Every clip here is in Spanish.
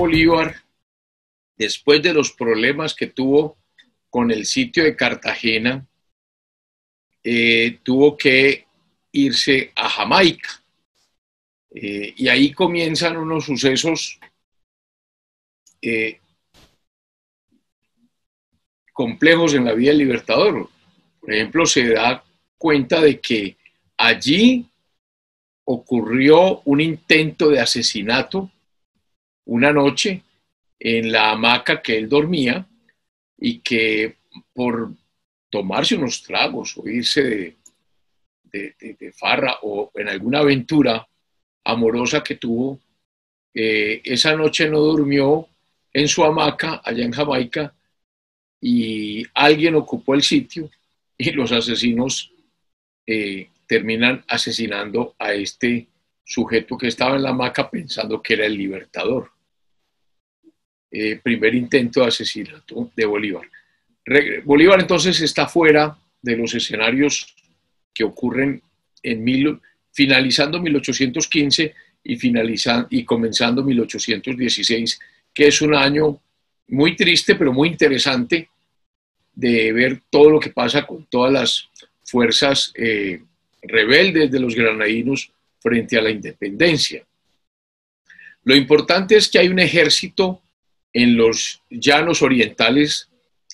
Bolívar, después de los problemas que tuvo con el sitio de Cartagena, eh, tuvo que irse a Jamaica. Eh, y ahí comienzan unos sucesos eh, complejos en la vida del libertador. Por ejemplo, se da cuenta de que allí ocurrió un intento de asesinato una noche en la hamaca que él dormía y que por tomarse unos tragos o irse de, farra o en alguna aventura amorosa que tuvo, eh, esa noche no durmió en su hamaca allá en Jamaica y alguien ocupó el sitio y los asesinos eh, terminan asesinando a este sujeto que estaba en la hamaca pensando que era el libertador. Eh, primer intento de asesinato de Bolívar. Bolívar entonces está fuera de los escenarios que ocurren en finalizando 1815 y, y comenzando 1816, que es un año muy triste, pero muy interesante de ver todo lo que pasa con todas las fuerzas eh, rebeldes de los granadinos frente a la independencia. Lo importante es que hay un ejército en los llanos orientales,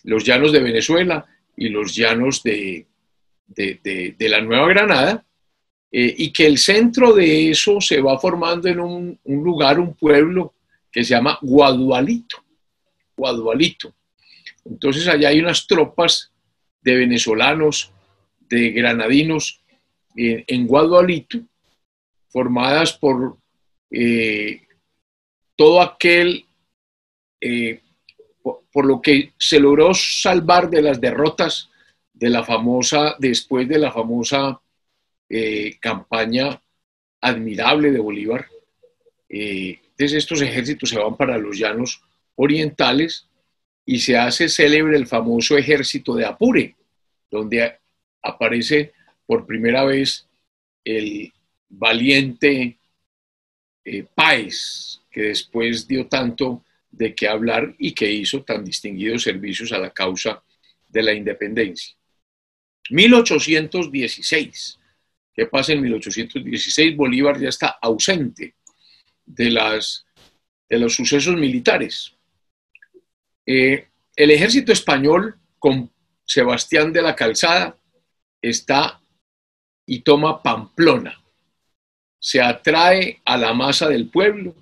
los llanos de Venezuela y los llanos de, de, la Nueva Granada, eh, y que el centro de eso se va formando en un, lugar, un pueblo que se llama Guadualito. Guadualito. Entonces allá hay unas tropas de venezolanos, de granadinos, en Guadualito, formadas por eh, todo aquel, eh, por, lo que se logró salvar de las derrotas de la famosa, después de la famosa eh, campaña admirable de Bolívar. entonces estos ejércitos se van para los llanos orientales y se hace célebre el famoso ejército de Apure, donde aparece por primera vez el valiente eh, Páez, que después dio tanto de qué hablar y que hizo tan distinguidos servicios a la causa de la independencia. 1816. ¿Qué pasa en 1816? Bolívar ya está ausente de, las, de los sucesos militares. Eh, el ejército español, con Sebastián de la Calzada, está y toma Pamplona. Se atrae a la masa del pueblo,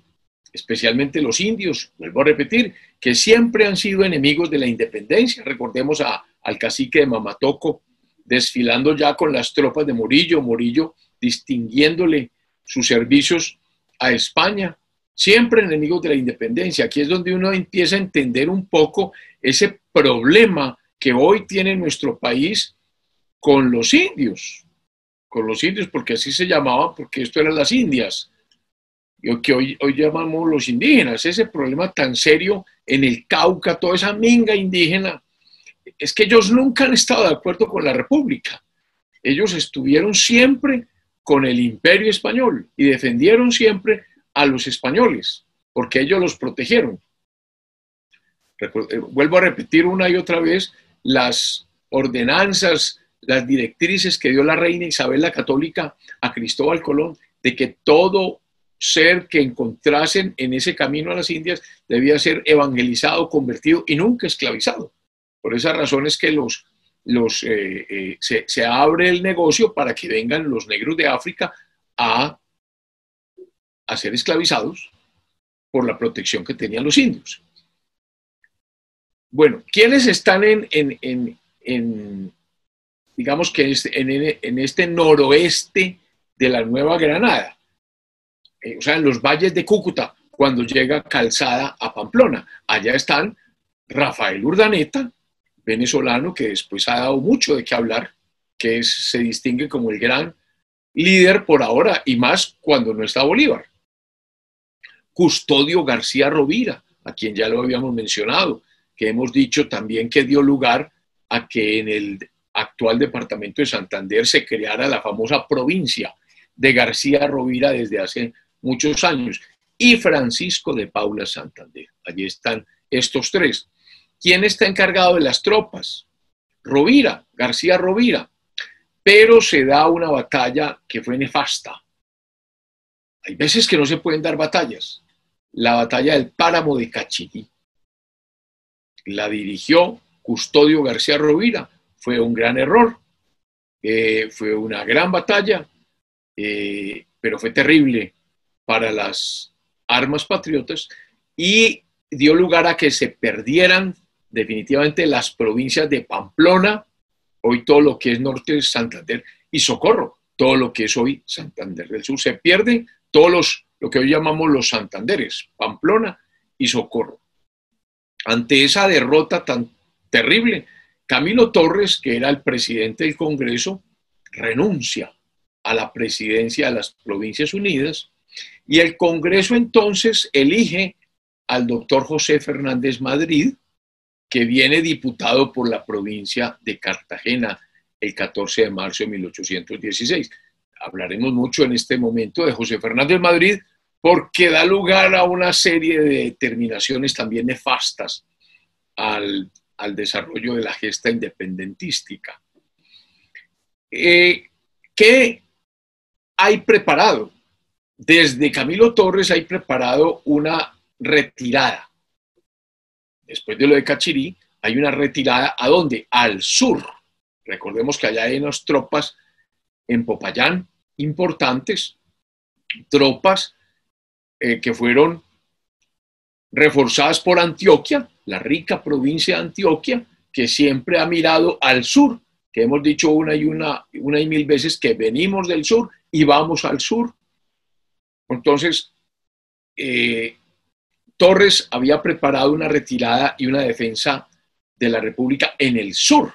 especialmente los indios, vuelvo a repetir, que siempre han sido enemigos de la independencia. Recordemos a, al cacique de Mamatoco desfilando ya con las tropas de Morillo, Morillo distinguiéndole sus servicios a España, siempre enemigos de la independencia. Aquí es donde uno empieza a entender un poco ese problema que hoy tiene nuestro país con los indios con los indios, porque así se llamaban, porque esto eran las Indias, que hoy, hoy llamamos los indígenas, ese problema tan serio en el Cauca, toda esa minga indígena, es que ellos nunca han estado de acuerdo con la República. Ellos estuvieron siempre con el imperio español y defendieron siempre a los españoles, porque ellos los protegieron. Eh, vuelvo a repetir una y otra vez las ordenanzas las directrices que dio la reina Isabel la Católica a Cristóbal Colón de que todo ser que encontrasen en ese camino a las Indias debía ser evangelizado, convertido y nunca esclavizado. Por esa razón es que los, los, eh, eh, se, se, abre el negocio para que vengan los negros de África a, a ser esclavizados por la protección que tenían los indios. Bueno, ¿quiénes están en, en, en digamos que en, este noroeste de la Nueva Granada, eh, o sea, en los valles de Cúcuta, cuando llega Calzada a Pamplona. Allá están Rafael Urdaneta, venezolano, que después ha dado mucho de qué hablar, que se distingue como el gran líder por ahora y más cuando no está Bolívar. Custodio García Rovira, a quien ya lo habíamos mencionado, que hemos dicho también que dio lugar a que en el actual departamento de Santander se creara la famosa provincia de García Rovira desde hace muchos años. y Francisco de Paula Santander. Allí están estos tres. ¿Quién está encargado de las tropas? Rovira, García Rovira. Pero se da una batalla que fue nefasta. Hay veces que no se pueden dar batallas. La batalla del páramo de Cachirí. La dirigió Custodio García Rovira. Fue un gran error. Eh, fue una gran batalla, eh, pero fue terrible para las armas patriotas y dio lugar a que se perdieran definitivamente las provincias de Pamplona, hoy todo lo que es norte de Santander, y Socorro, todo lo que es hoy Santander del Sur. Se pierden todos los, lo que hoy llamamos los Santanderes, Pamplona y Socorro. Ante esa derrota tan terrible, Camilo Torres, que era el presidente del Congreso, renuncia a la presidencia de las Provincias Unidas y el Congreso entonces elige al doctor José Fernández Madrid, que viene diputado por la provincia de Cartagena el 14 de marzo de 1816. Hablaremos mucho en este momento de José Fernández Madrid porque da lugar a una serie de determinaciones también nefastas al, desarrollo de la gesta independentística. Eh, ¿Qué hay preparado? Desde Camilo Torres hay preparado una retirada. Después de lo de Cachirí, hay una retirada a dónde? Al sur. Recordemos que allá hay unas tropas en Popayán importantes, tropas eh, que fueron reforzadas por Antioquia, la rica provincia de Antioquia, que siempre ha mirado al sur, que hemos dicho una y una, una y mil veces que venimos del sur y vamos al sur. Entonces, eh, Torres había preparado una retirada y una defensa de la República en el sur.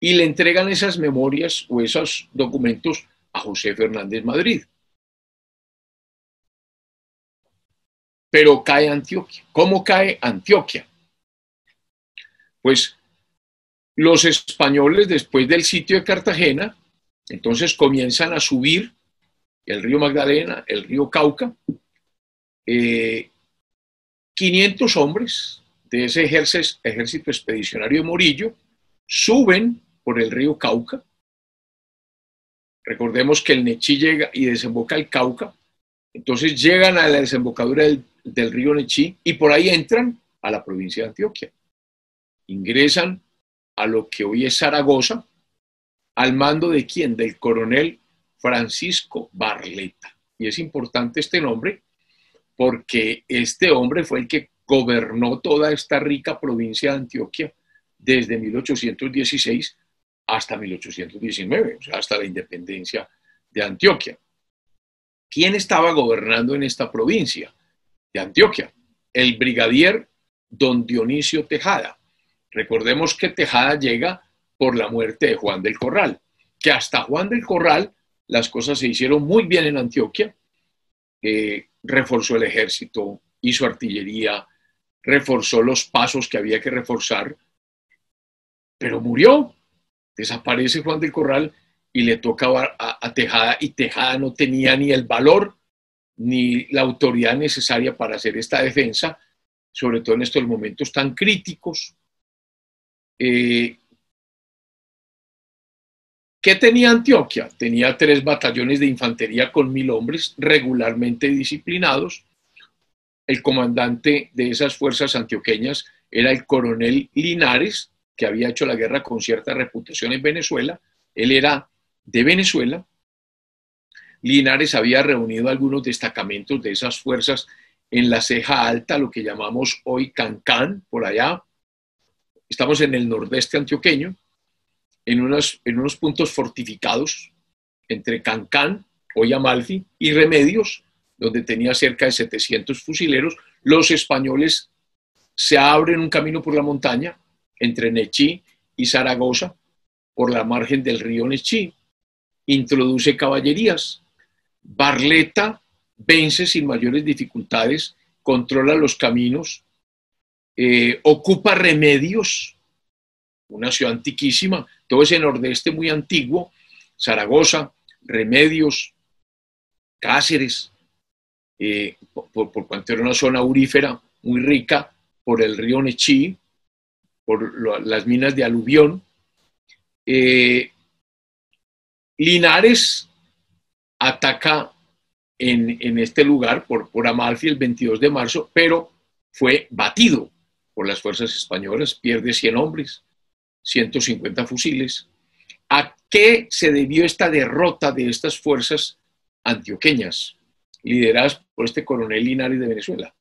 Y le entregan esas memorias o esos documentos a José Fernández Madrid. Pero cae Antioquia. ¿Cómo cae Antioquia? Pues los españoles después del sitio de Cartagena, entonces comienzan a subir el río Magdalena, el río Cauca, 500 eh, hombres de ese ejército, expedicionario de Morillo suben por el río Cauca. Recordemos que el Nechí llega y desemboca el Cauca. Entonces llegan a la desembocadura del, del río Nechí y por ahí entran a la provincia de Antioquia. Ingresan a lo que hoy es Zaragoza, al mando de quién? Del coronel Francisco Barleta. Y es importante este nombre porque este hombre fue el que gobernó toda esta rica provincia de Antioquia desde 1816 hasta 1819, o sea, hasta la independencia de Antioquia. ¿Quién estaba gobernando en esta provincia de Antioquia? El brigadier don Dionisio Tejada. Recordemos que Tejada llega por la muerte de Juan del Corral, que hasta Juan del Corral las cosas se hicieron muy bien en Antioquia, eh, reforzó el ejército, hizo artillería, reforzó los pasos que había que reforzar, pero murió, desaparece Juan del Corral y le toca a, a Tejada y Tejada no tenía ni el valor ni la autoridad necesaria para hacer esta defensa, sobre todo en estos momentos tan críticos. Eh, ¿Qué tenía Antioquia? Tenía tres batallones de infantería con mil hombres regularmente disciplinados. El comandante de esas fuerzas antioqueñas era el coronel Linares, que había hecho la guerra con cierta reputación en Venezuela. Él era de Venezuela. Linares había reunido algunos destacamentos de esas fuerzas en la ceja alta, lo que llamamos hoy Cancán, por allá. Estamos en el nordeste antioqueño en unos, puntos fortificados entre Cancán, hoy Amalfi, y Remedios, donde tenía cerca de 700 fusileros, los españoles se abren un camino por la montaña entre Nechí y Zaragoza, por la margen del río Nechí, introduce caballerías. Barleta vence sin mayores dificultades, controla los caminos, eh, ocupa remedios, una ciudad antiquísima, todo ese nordeste muy antiguo, Zaragoza, Remedios, Cáceres, eh, por, cuanto era una zona aurífera muy rica por el río Nechí, por las minas de aluvión. Eh, Linares ataca en, este lugar por, por Amalfi el 22 de marzo, pero fue batido por las fuerzas españolas, pierde 100 hombres, 150 fusiles. ¿A qué se debió esta derrota de estas fuerzas antioqueñas, lideradas por este coronel Linares de Venezuela?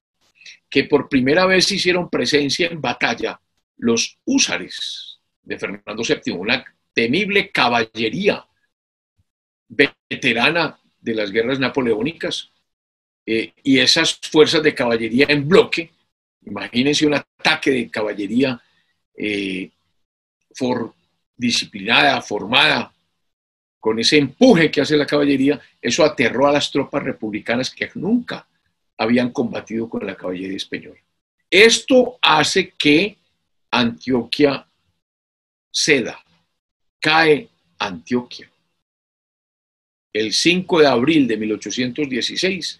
Que por primera vez hicieron presencia en batalla los húsares de Fernando VII, una temible caballería veterana de las guerras napoleónicas, eh, y esas fuerzas de caballería en bloque, imagínense un ataque de caballería eh, disciplinada, formada, con ese empuje que hace la caballería, eso aterró a las tropas republicanas que nunca habían combatido con la caballería española. Esto hace que Antioquia ceda, cae Antioquia. El 5 de abril de 1816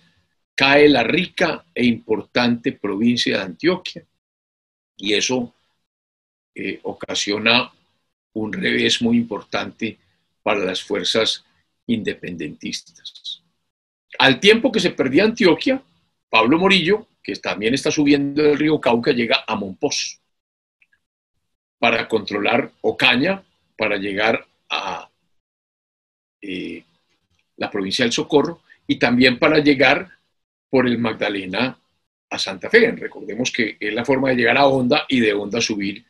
cae la rica e importante provincia de Antioquia y eso eh, ocasiona un revés muy importante para las fuerzas independentistas. Al tiempo que se perdía Antioquia, Pablo Morillo, que también está subiendo el río Cauca, llega a Monpós para controlar Ocaña, para llegar a eh, la provincia del Socorro y también para llegar por el Magdalena a Santa Fe. Recordemos que es la forma de llegar a Honda y de Honda subir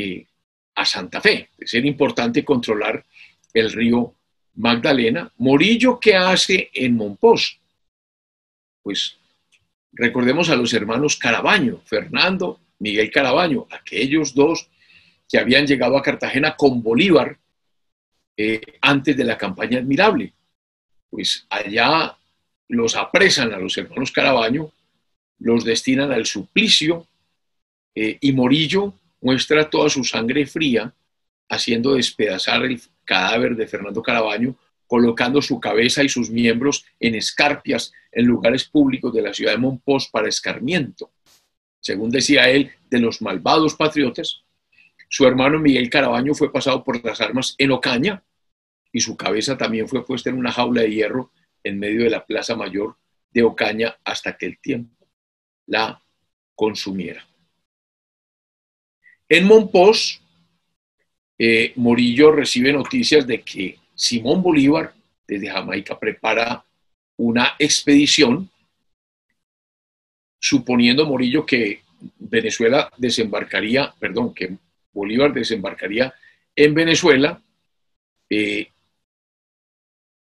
eh, a Santa Fe. Es importante controlar el río Magdalena. Morillo, ¿qué hace en Monpós? Pues recordemos a los hermanos Carabaño, Fernando, Miguel Carabaño, aquellos dos que habían llegado a Cartagena con Bolívar eh, antes de la campaña admirable. Pues allá los apresan a los hermanos Carabaño, los destinan al suplicio eh, y Morillo muestra toda su sangre fría haciendo despedazar el cadáver de Fernando Carabaño, colocando su cabeza y sus miembros en escarpias en lugares públicos de la ciudad de Monpós para escarmiento. Según decía él, de los malvados patriotas, su hermano Miguel Carabaño fue pasado por las armas en Ocaña y su cabeza también fue puesta en una jaula de hierro en medio de la plaza mayor de Ocaña hasta que el tiempo la consumiera. En Monpós, eh, Morillo recibe noticias de que Simón Bolívar desde Jamaica prepara una expedición, suponiendo Morillo que Venezuela desembarcaría, perdón, que Bolívar desembarcaría en Venezuela, eh,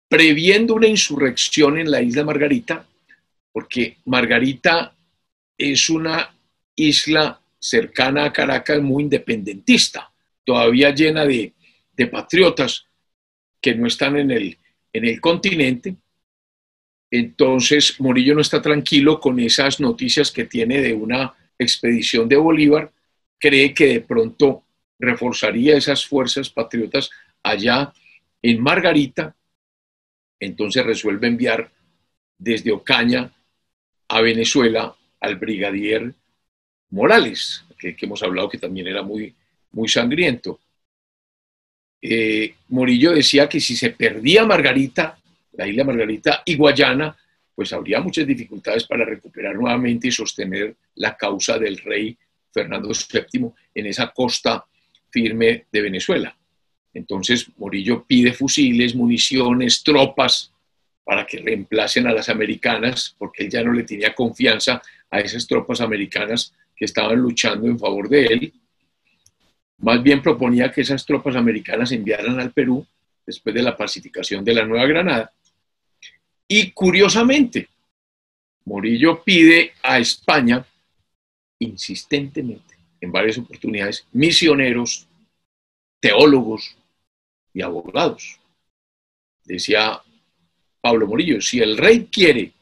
previendo una insurrección en la isla Margarita, porque Margarita es una isla cercana a Caracas muy independentista, todavía llena de, patriotas que no están en el, en el continente. Entonces Morillo no está tranquilo con esas noticias que tiene de una expedición de Bolívar, cree que de pronto reforzaría esas fuerzas patriotas allá en Margarita, entonces resuelve enviar desde Ocaña a Venezuela al brigadier Morales, que, hemos hablado que también era muy, muy sangriento. Eh, Morillo decía que si se perdía Margarita, la isla Margarita y Guayana, pues habría muchas dificultades para recuperar nuevamente y sostener la causa del rey Fernando VII en esa costa firme de Venezuela. Entonces Morillo pide fusiles, municiones, tropas para que reemplacen a las americanas, porque él ya no le tenía confianza a esas tropas americanas que estaban luchando en favor de él. Más bien proponía que esas tropas americanas enviaran al Perú después de la pacificación de la Nueva Granada. Y curiosamente, Morillo pide a España insistentemente, en varias oportunidades, misioneros, teólogos y abogados. Decía Pablo Morillo, si el rey quiere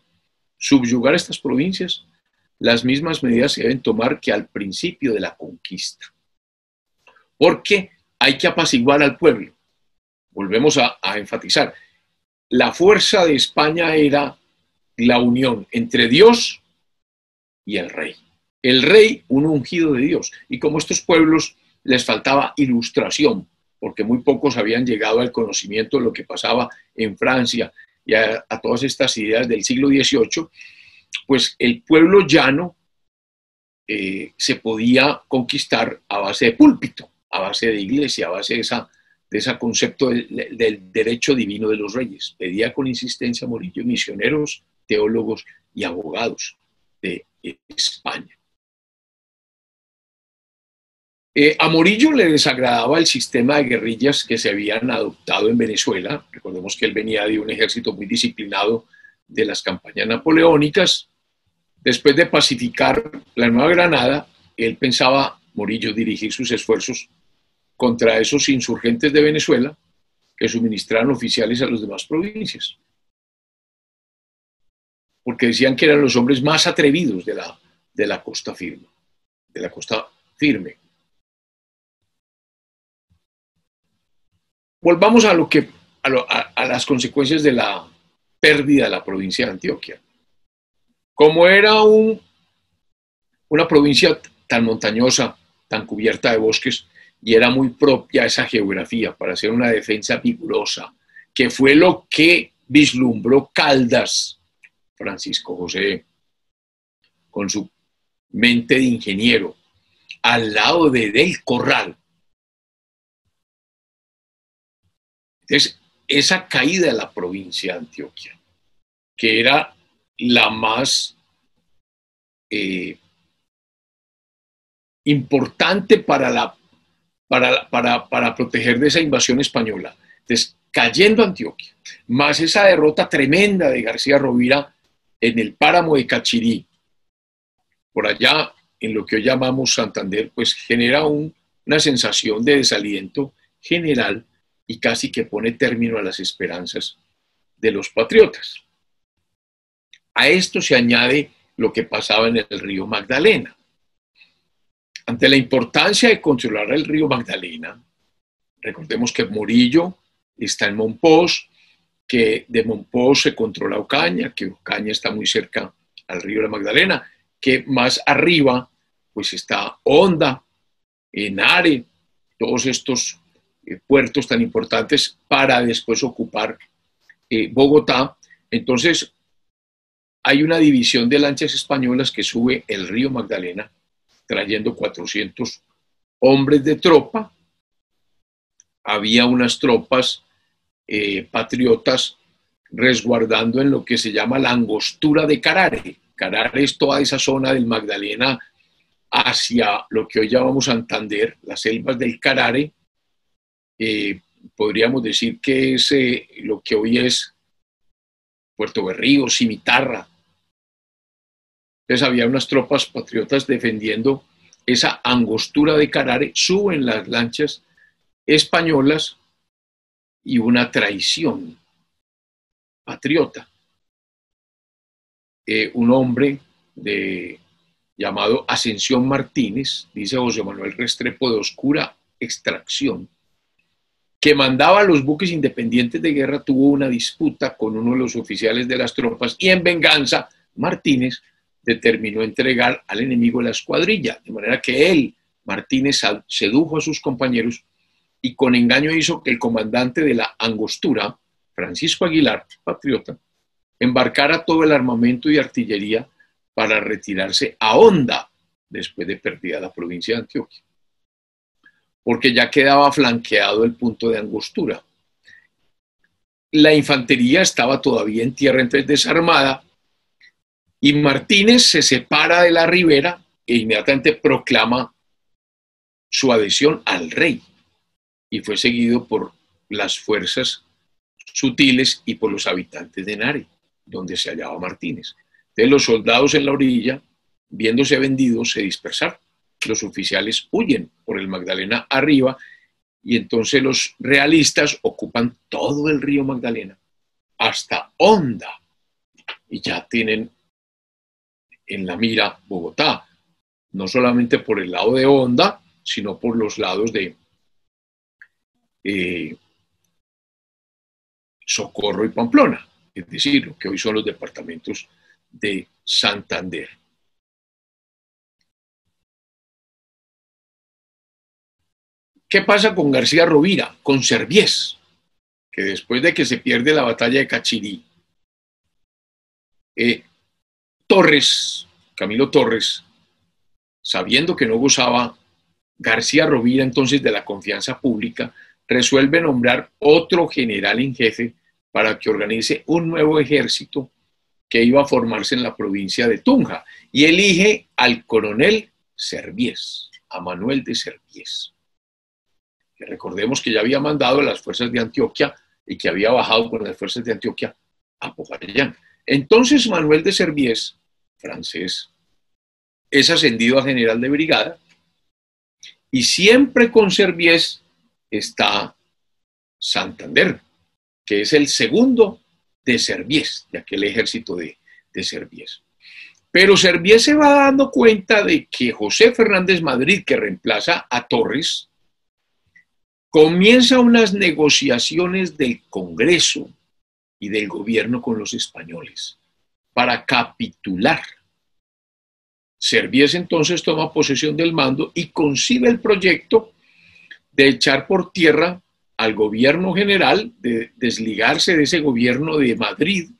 subyugar estas provincias, las mismas medidas se deben tomar que al principio de la conquista. Porque hay que apaciguar al pueblo. Volvemos a, enfatizar. La fuerza de España era la unión entre Dios y el rey. El rey, un ungido de Dios. Y como estos pueblos les faltaba ilustración, porque muy pocos habían llegado al conocimiento de lo que pasaba en Francia y a, todas estas ideas del siglo XVIII, pues el pueblo llano eh, se podía conquistar a base de púlpito, a base de iglesia, a base de, esa, de ese concepto del, derecho divino de los reyes. Pedía con insistencia a Morillo misioneros, teólogos y abogados de España. Eh, a Morillo le desagradaba el sistema de guerrillas que se habían adoptado en Venezuela. Recordemos que él venía de un ejército muy disciplinado de las campañas napoleónicas. Después de pacificar la Nueva Granada, él pensaba, Morillo, dirigir sus esfuerzos contra esos insurgentes de Venezuela que suministraran oficiales a las demás provincias. Porque decían que eran los hombres más atrevidos de la, de la costa firme, de la costa firme. Volvamos a, lo que, a, las consecuencias de la pérdida de la provincia de Antioquia. Como era un, una provincia tan montañosa, tan cubierta de bosques, y era muy propia esa geografía para hacer una defensa vigorosa, que fue lo que vislumbró Caldas, Francisco José, con su mente de ingeniero, al lado de Del Corral, Entonces, esa caída de la provincia de Antioquia, que era la más eh, importante para, la, para, para, para proteger de esa invasión española. Entonces, cayendo Antioquia, más esa derrota tremenda de García Rovira en el páramo de Cachirí, por allá en lo que hoy llamamos Santander, pues genera una sensación de desaliento general y casi que pone término a las esperanzas de los patriotas. A esto se añade lo que pasaba en el río Magdalena. Ante la importancia de controlar el río Magdalena, recordemos que Murillo está en Monpós, que de Monpós se controla Ocaña, que Ocaña está muy cerca al río de Magdalena, que más arriba pues está Honda, Enare, todos estos eh, puertos tan importantes para después ocupar eh, Bogotá. Entonces, hay una división de lanchas españolas que sube el río Magdalena, trayendo 400 hombres de tropa. Había unas tropas eh, patriotas resguardando en lo que se llama la angostura de Carare. Carare es toda esa zona del Magdalena hacia lo que hoy llamamos Santander, las selvas del Carare, eh, podríamos decir que es eh, lo que hoy es Puerto Berrío, Cimitarra. Entonces había unas tropas patriotas defendiendo esa angostura de Carare, suben las lanchas españolas y una traición patriota. Eh, un hombre de, llamado Ascensión Martínez, dice José Manuel Restrepo, de oscura extracción, que mandaba los buques independientes de guerra, tuvo una disputa con uno de los oficiales de las tropas y en venganza Martínez determinó entregar al enemigo la escuadrilla, de manera que él, Martínez, sedujo a sus compañeros y con engaño hizo que el comandante de la Angostura, Francisco Aguilar, patriota, embarcara todo el armamento y artillería para retirarse a Honda después de perdida la provincia de Antioquia porque ya quedaba flanqueado el punto de angostura. La infantería estaba todavía en tierra, entonces desarmada, y Martínez se separa de la ribera e inmediatamente proclama su adhesión al rey, y fue seguido por las fuerzas sutiles y por los habitantes de Nare, donde se hallaba Martínez. Entonces los soldados en la orilla, viéndose vendidos, se dispersaron los oficiales huyen por el Magdalena arriba y entonces los realistas ocupan todo el río Magdalena hasta Honda y ya tienen en la mira Bogotá, no solamente por el lado de Honda, sino por los lados de eh, Socorro y Pamplona. es decir, lo que hoy son los departamentos de Santander. ¿Qué pasa con García Rovira, con Serviés? Que después de que se pierde la batalla de Cachirí, eh, Torres, Camilo Torres, sabiendo que no gozaba García Rovira entonces de la confianza pública, resuelve nombrar otro general en jefe para que organice un nuevo ejército que iba a formarse en la provincia de Tunja y elige al coronel Serviés, a Manuel de Serviés que recordemos que ya había mandado a las fuerzas de Antioquia y que había bajado con las fuerzas de Antioquia a Popayán. Entonces Manuel de Serviés, francés, es ascendido a general de brigada y siempre con Serviés está Santander, que es el segundo de Serviés, de aquel ejército de, de. Pero Serviés se va dando cuenta de que José Fernández Madrid, que reemplaza a Torres, comienza unas negociaciones del Congreso y del gobierno con los españoles para capitular. Servíes entonces toma posesión del mando y concibe el proyecto de echar por tierra al gobierno general, de desligarse de ese gobierno de Madrid,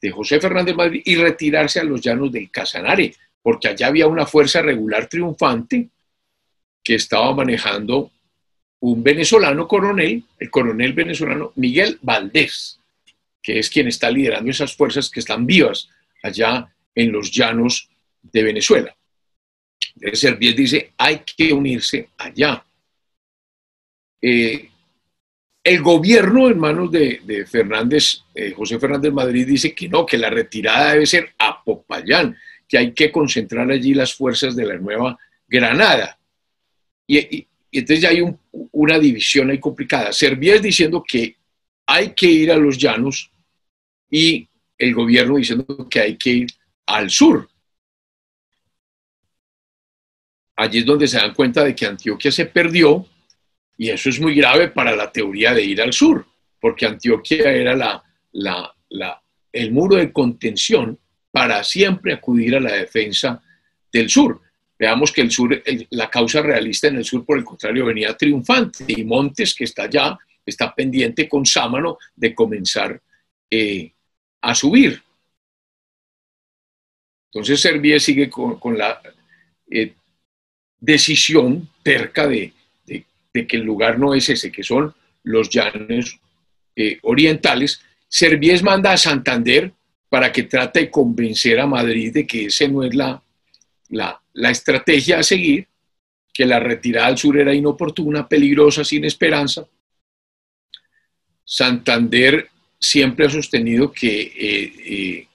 de José Fernández Madrid, y retirarse a los llanos del Casanare, porque allá había una fuerza regular triunfante que estaba manejando un venezolano coronel, el coronel venezolano Miguel Valdés, que es quien está liderando esas fuerzas que están vivas allá en los llanos de Venezuela. De Servies dice, hay que unirse allá. Eh, el gobierno en manos de, Fernández, eh, José Fernández Madrid dice que no, que la retirada debe ser a Popayán, que hay que concentrar allí las fuerzas de la Nueva Granada. y entonces ya hay una división ahí complicada. Servies diciendo que hay que ir a los llanos y el gobierno diciendo que hay que ir al sur. Allí es donde se dan cuenta de que Antioquia se perdió y eso es muy grave para la teoría de ir al sur, porque Antioquia era la, el muro de contención para siempre acudir a la defensa del sur. Veamos que el sur, la causa realista en el sur, por el contrario, venía triunfante y Montes, que está allá, está pendiente con Sámano de comenzar eh, a subir. Entonces Serbia sigue con, la eh, decisión terca de, que el lugar no es ese, que son los llanos eh, orientales. Servies manda a Santander para que trate de convencer a Madrid de que ese no es la, la, estrategia a seguir, que la retirada al sur era inoportuna, peligrosa, sin esperanza. Santander siempre ha sostenido que eh, eh,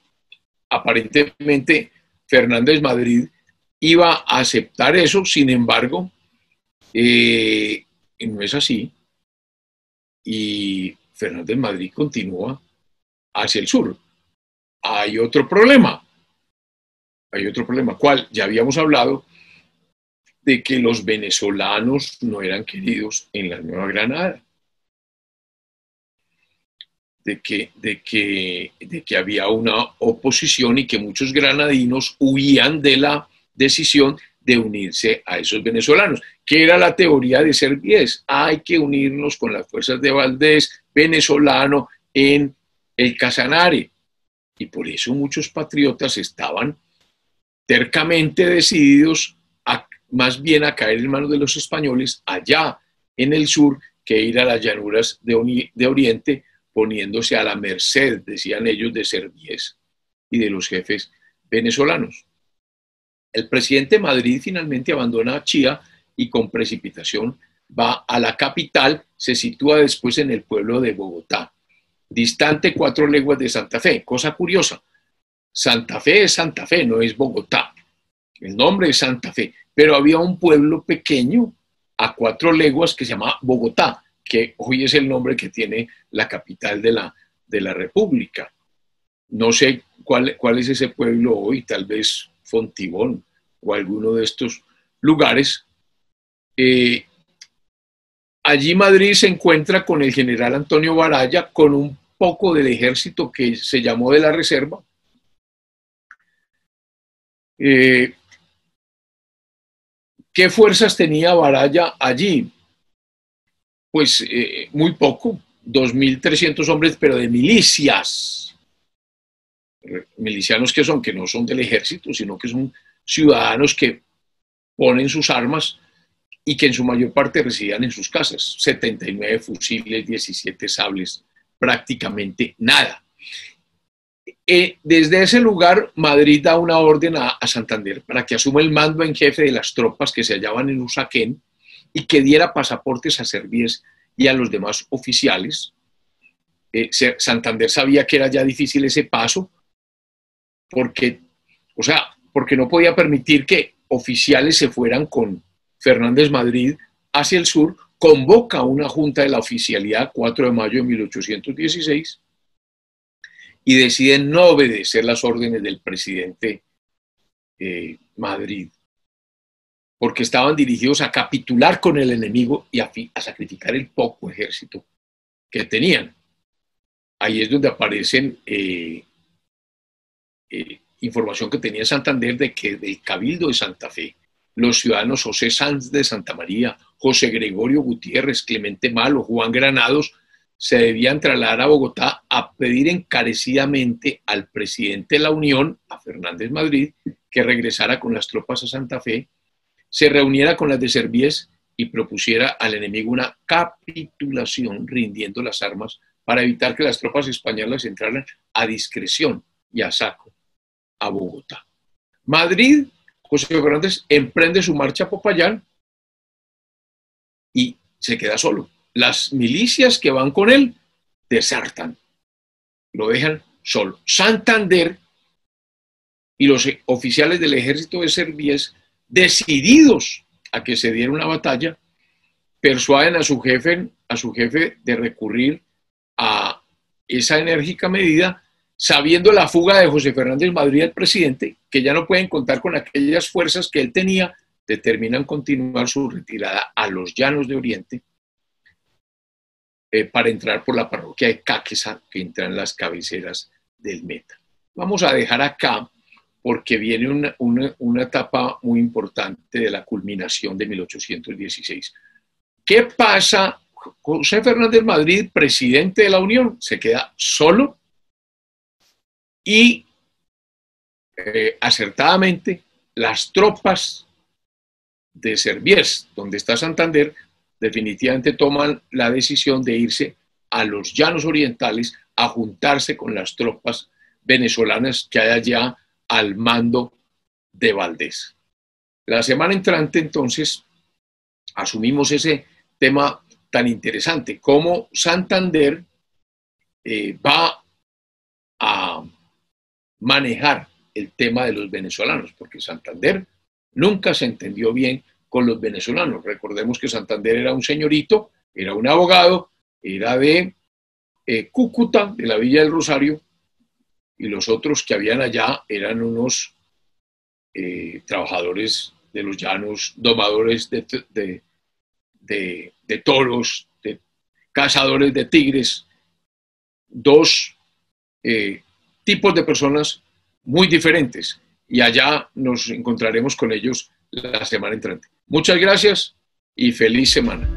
aparentemente Fernández Madrid iba a aceptar eso, sin embargo, eh, no es así. Y Fernández Madrid continúa hacia el sur. Hay otro problema hay otro problema. ¿Cuál? Ya habíamos hablado de que los venezolanos no eran queridos en la Nueva Granada. De que, de, que, de que había una oposición y que muchos granadinos huían de la decisión de unirse a esos venezolanos, que era la teoría de Servies. Hay que unirnos con las fuerzas de Valdés, venezolano, en el Casanare. Y por eso muchos patriotas estaban tercamente decididos a, más bien a caer en manos de los españoles allá en el sur que ir a las llanuras de, de Oriente poniéndose a la merced, decían ellos, de Servies y de los jefes venezolanos. El presidente Madrid finalmente abandona Chía y con precipitación va a la capital, se sitúa después en el pueblo de Bogotá, distante cuatro leguas de Santa Fe. Cosa curiosa, Santa Fe es Santa Fe, no es Bogotá. El nombre es Santa Fe, pero había un pueblo pequeño a cuatro leguas que se llama Bogotá, que hoy es el nombre que tiene la capital de la, de la República. No sé cuál, cuál es ese pueblo hoy, tal vez Fontibón o alguno de estos lugares. Eh, allí Madrid se encuentra con el general Antonio Baraya, con un poco del ejército que se llamó de la reserva. Eh, ¿Qué fuerzas tenía Baraya allí? Pues eh, muy poco, 2.300 hombres, pero de milicias. Milicianos que son, que no son del ejército, sino que son ciudadanos que ponen sus armas y que en su mayor parte residían en sus casas. 79 fusiles, 17 sables, prácticamente nada. Eh, desde ese lugar, Madrid da una orden a, Santander para que asuma el mando en jefe de las tropas que se hallaban en Usaquén y que diera pasaportes a Servíes y a los demás oficiales. Eh, Santander sabía que era ya difícil ese paso porque, o sea, porque no podía permitir que oficiales se fueran con Fernández Madrid hacia el sur, convoca una junta de la oficialidad 4 de mayo de 1816 y deciden no obedecer las órdenes del presidente eh, Madrid, porque estaban dirigidos a capitular con el enemigo y a, sacrificar el poco ejército que tenían. Ahí es donde aparecen eh, eh, información que tenía Santander de que del Cabildo de Santa Fe, los ciudadanos José Sanz de Santa María, José Gregorio Gutiérrez, Clemente Malo, Juan Granados, se debían trasladar a Bogotá a pedir encarecidamente al presidente de la Unión, a Fernández Madrid, que regresara con las tropas a Santa Fe, se reuniera con las de Servies y propusiera al enemigo una capitulación rindiendo las armas para evitar que las tropas españolas entraran a discreción y a saco a Bogotá. Madrid, José Fernández emprende su marcha a Popayán y se queda solo. Las milicias que van con él desertan, lo dejan solo. Santander y los oficiales del ejército de Servíes, decididos a que se diera una batalla, persuaden a su jefe, a su jefe de recurrir a esa enérgica medida sabiendo la fuga de José Fernández Madrid, el presidente, que ya no pueden contar con aquellas fuerzas que él tenía, determinan continuar su retirada a los llanos de Oriente eh, para entrar por la parroquia de Caquesa, que entra en las cabeceras del Meta. Vamos a dejar acá porque viene una, una etapa muy importante de la culminación de 1816. ¿Qué pasa? José Fernández Madrid, presidente de la Unión, se queda solo y eh, acertadamente las tropas de Serviés, donde está Santander, definitivamente toman la decisión de irse a los llanos orientales a juntarse con las tropas venezolanas que hay allá al mando de Valdés. La semana entrante, entonces, asumimos ese tema tan interesante, cómo Santander eh, va a manejar el tema de los venezolanos, porque Santander nunca se entendió bien con los venezolanos. Recordemos que Santander era un señorito, era un abogado, era de eh, Cúcuta, de la Villa del Rosario, y los otros que habían allá eran unos eh, trabajadores de los llanos, domadores de, de toros, de cazadores de tigres, dos eh, tipos de personas muy diferentes y allá nos encontraremos con ellos la semana entrante. Muchas gracias y feliz semana.